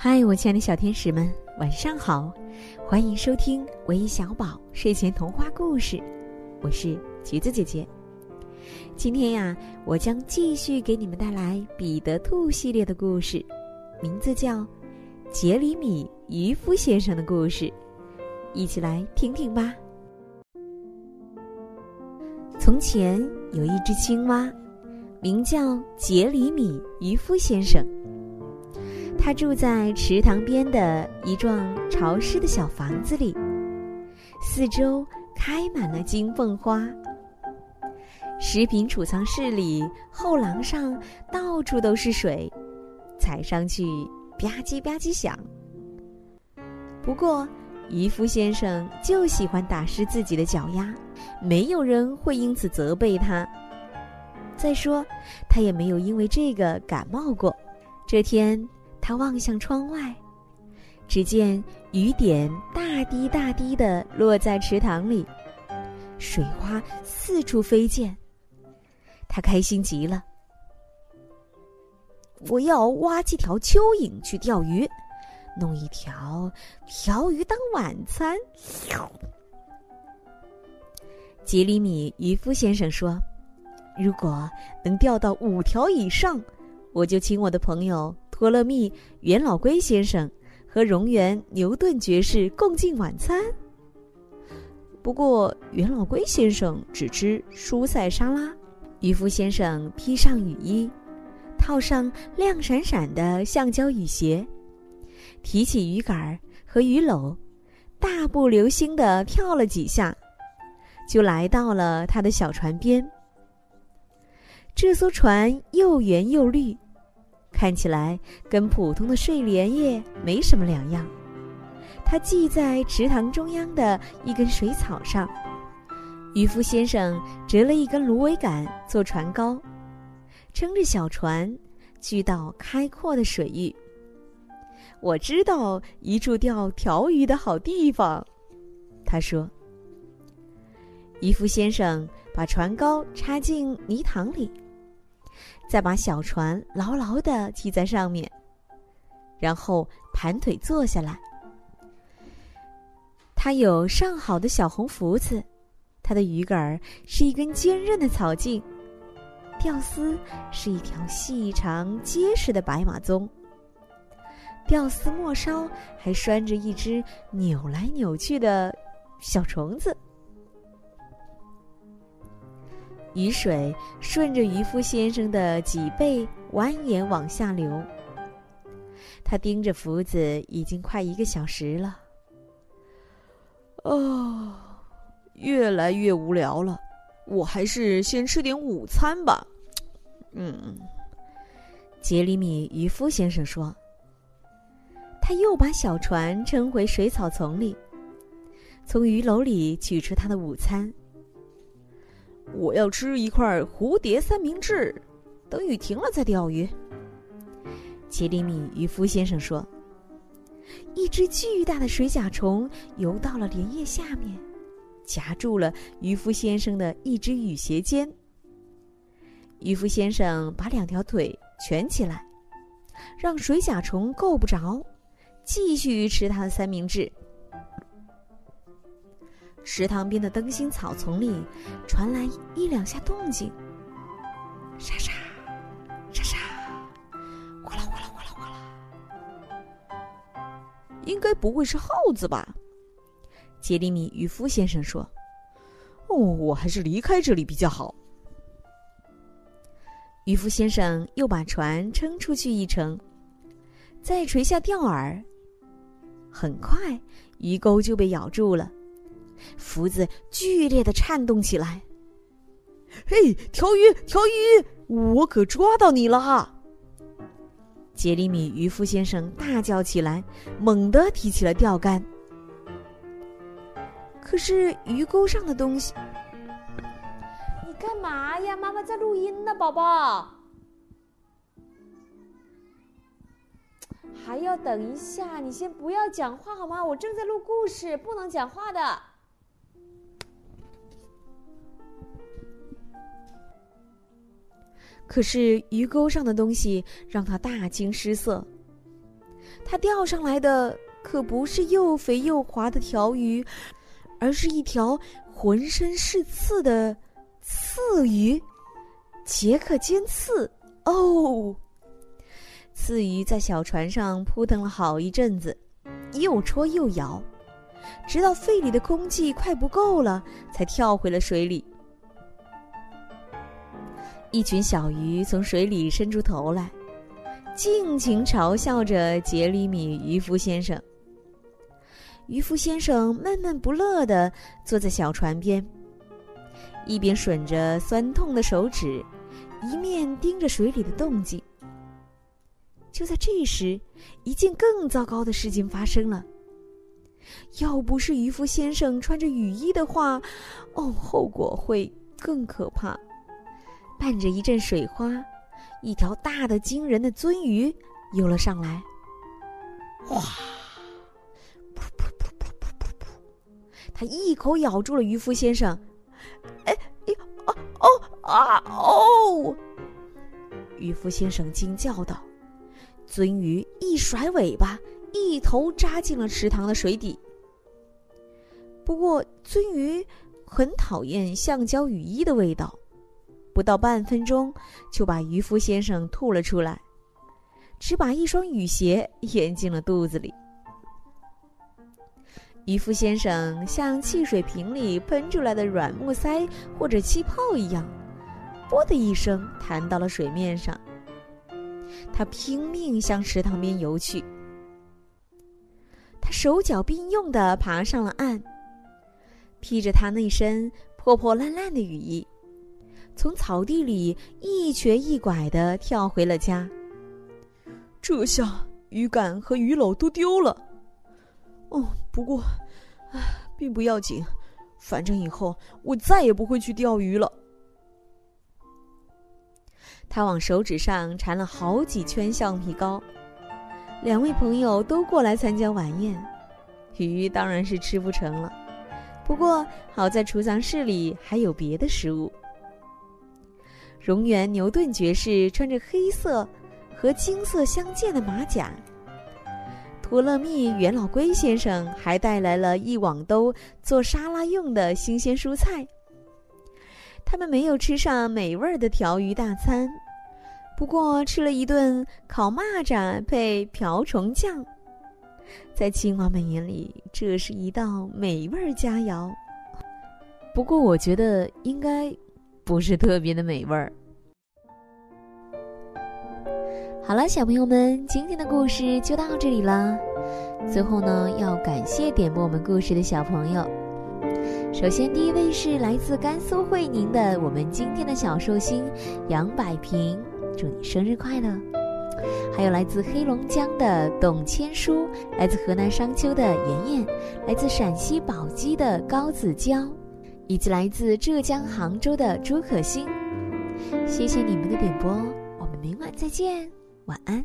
嗨，我亲爱的小天使们，晚上好！欢迎收听唯一小宝睡前童话故事，我是橘子姐姐。今天呀，我将继续给你们带来彼得兔系列的故事，名字叫《杰里米渔夫先生的故事》，一起来听听吧。从前有一只青蛙，名叫杰里米渔夫先生。他住在池塘边的一幢潮湿的小房子里，四周开满了金凤花。食品储藏室里后廊上到处都是水，踩上去吧唧吧唧响。不过，渔夫先生就喜欢打湿自己的脚丫，没有人会因此责备他。再说，他也没有因为这个感冒过。这天。他望向窗外，只见雨点大滴大滴的落在池塘里，水花四处飞溅。他开心极了。我要挖几条蚯蚓去钓鱼，弄一条条鱼当晚餐。杰里米渔夫先生说：“如果能钓到五条以上，我就请我的朋友。”托勒密元老龟先生和荣源牛顿爵士共进晚餐。不过，元老龟先生只吃蔬菜沙拉。渔夫先生披上雨衣，套上亮闪闪的橡胶雨鞋，提起鱼竿和鱼篓，大步流星的跳了几下，就来到了他的小船边。这艘船又圆又绿。看起来跟普通的睡莲叶没什么两样。它系在池塘中央的一根水草上。渔夫先生折了一根芦苇杆做船篙，撑着小船去到开阔的水域。我知道一处钓条鱼的好地方，他说。渔夫先生把船篙插进泥塘里。再把小船牢牢的系在上面，然后盘腿坐下来。他有上好的小红福子，他的鱼竿是一根坚韧的草茎，钓丝是一条细长结实的白马鬃，钓丝末梢还拴着一只扭来扭去的小虫子。雨水顺着渔夫先生的脊背蜿蜒往下流。他盯着福子已经快一个小时了。哦，越来越无聊了，我还是先吃点午餐吧。嗯，杰里米渔夫先生说。他又把小船撑回水草丛里，从鱼篓里取出他的午餐。我要吃一块蝴蝶三明治，等雨停了再钓鱼。杰里米渔夫先生说：“一只巨大的水甲虫游到了莲叶下面，夹住了渔夫先生的一只雨鞋尖。渔夫先生把两条腿蜷起来，让水甲虫够不着，继续吃他的三明治。”池塘边的灯芯草丛里传来一两下动静，沙沙，沙沙，哗啦哗啦哗啦哗啦。应该不会是耗子吧？杰里米渔夫先生说：“哦，我还是离开这里比较好。”渔夫先生又把船撑出去一程，再垂下钓饵。很快，鱼钩就被咬住了。福子剧烈的颤动起来。嘿，条鱼，条鱼，我可抓到你了哈！杰里米渔夫先生大叫起来，猛地提起了钓竿。可是鱼钩上的东西……你干嘛呀？妈妈在录音呢，宝宝。还要等一下，你先不要讲话好吗？我正在录故事，不能讲话的。可是鱼钩上的东西让他大惊失色。他钓上来的可不是又肥又滑的条鱼，而是一条浑身是刺的刺鱼。杰克尖刺哦！刺鱼在小船上扑腾了好一阵子，又戳又咬，直到肺里的空气快不够了，才跳回了水里。一群小鱼从水里伸出头来，尽情嘲笑着杰里米渔夫先生。渔夫先生闷闷不乐地坐在小船边，一边吮着酸痛的手指，一面盯着水里的动静。就在这时，一件更糟糕的事情发生了。要不是渔夫先生穿着雨衣的话，哦，后果会更可怕。伴着一阵水花，一条大的惊人的鳟鱼游了上来。哇！噗噗噗噗噗噗噗！它一口咬住了渔夫先生。哎，哦哦啊哦！渔夫先生惊叫道：“鳟鱼一甩尾巴，一头扎进了池塘的水底。不过，鳟鱼很讨厌橡胶雨衣的味道。”不到半分钟，就把渔夫先生吐了出来，只把一双雨鞋咽进了肚子里。渔夫先生像汽水瓶里喷出来的软木塞或者气泡一样，啵的一声弹到了水面上。他拼命向池塘边游去，他手脚并用地爬上了岸，披着他那身破破烂烂的雨衣。从草地里一瘸一拐地跳回了家。这下鱼竿和鱼篓都丢了。哦，不过，唉，并不要紧，反正以后我再也不会去钓鱼了。他往手指上缠了好几圈橡皮膏。两位朋友都过来参加晚宴，鱼当然是吃不成了。不过好在储藏室里还有别的食物。荣源牛顿爵士穿着黑色和金色相间的马甲，托勒密元老龟先生还带来了一网兜做沙拉用的新鲜蔬菜。他们没有吃上美味的条鱼大餐，不过吃了一顿烤蚂蚱配瓢虫酱，在青蛙们眼里，这是一道美味佳肴。不过，我觉得应该。不是特别的美味儿。好了，小朋友们，今天的故事就到这里了。最后呢，要感谢点播我们故事的小朋友。首先，第一位是来自甘肃会宁的我们今天的小寿星杨百平，祝你生日快乐！还有来自黑龙江的董千书，来自河南商丘的妍妍，来自陕西宝鸡的高子娇。以及来自浙江杭州的朱可欣，谢谢你们的点播，我们明晚再见，晚安。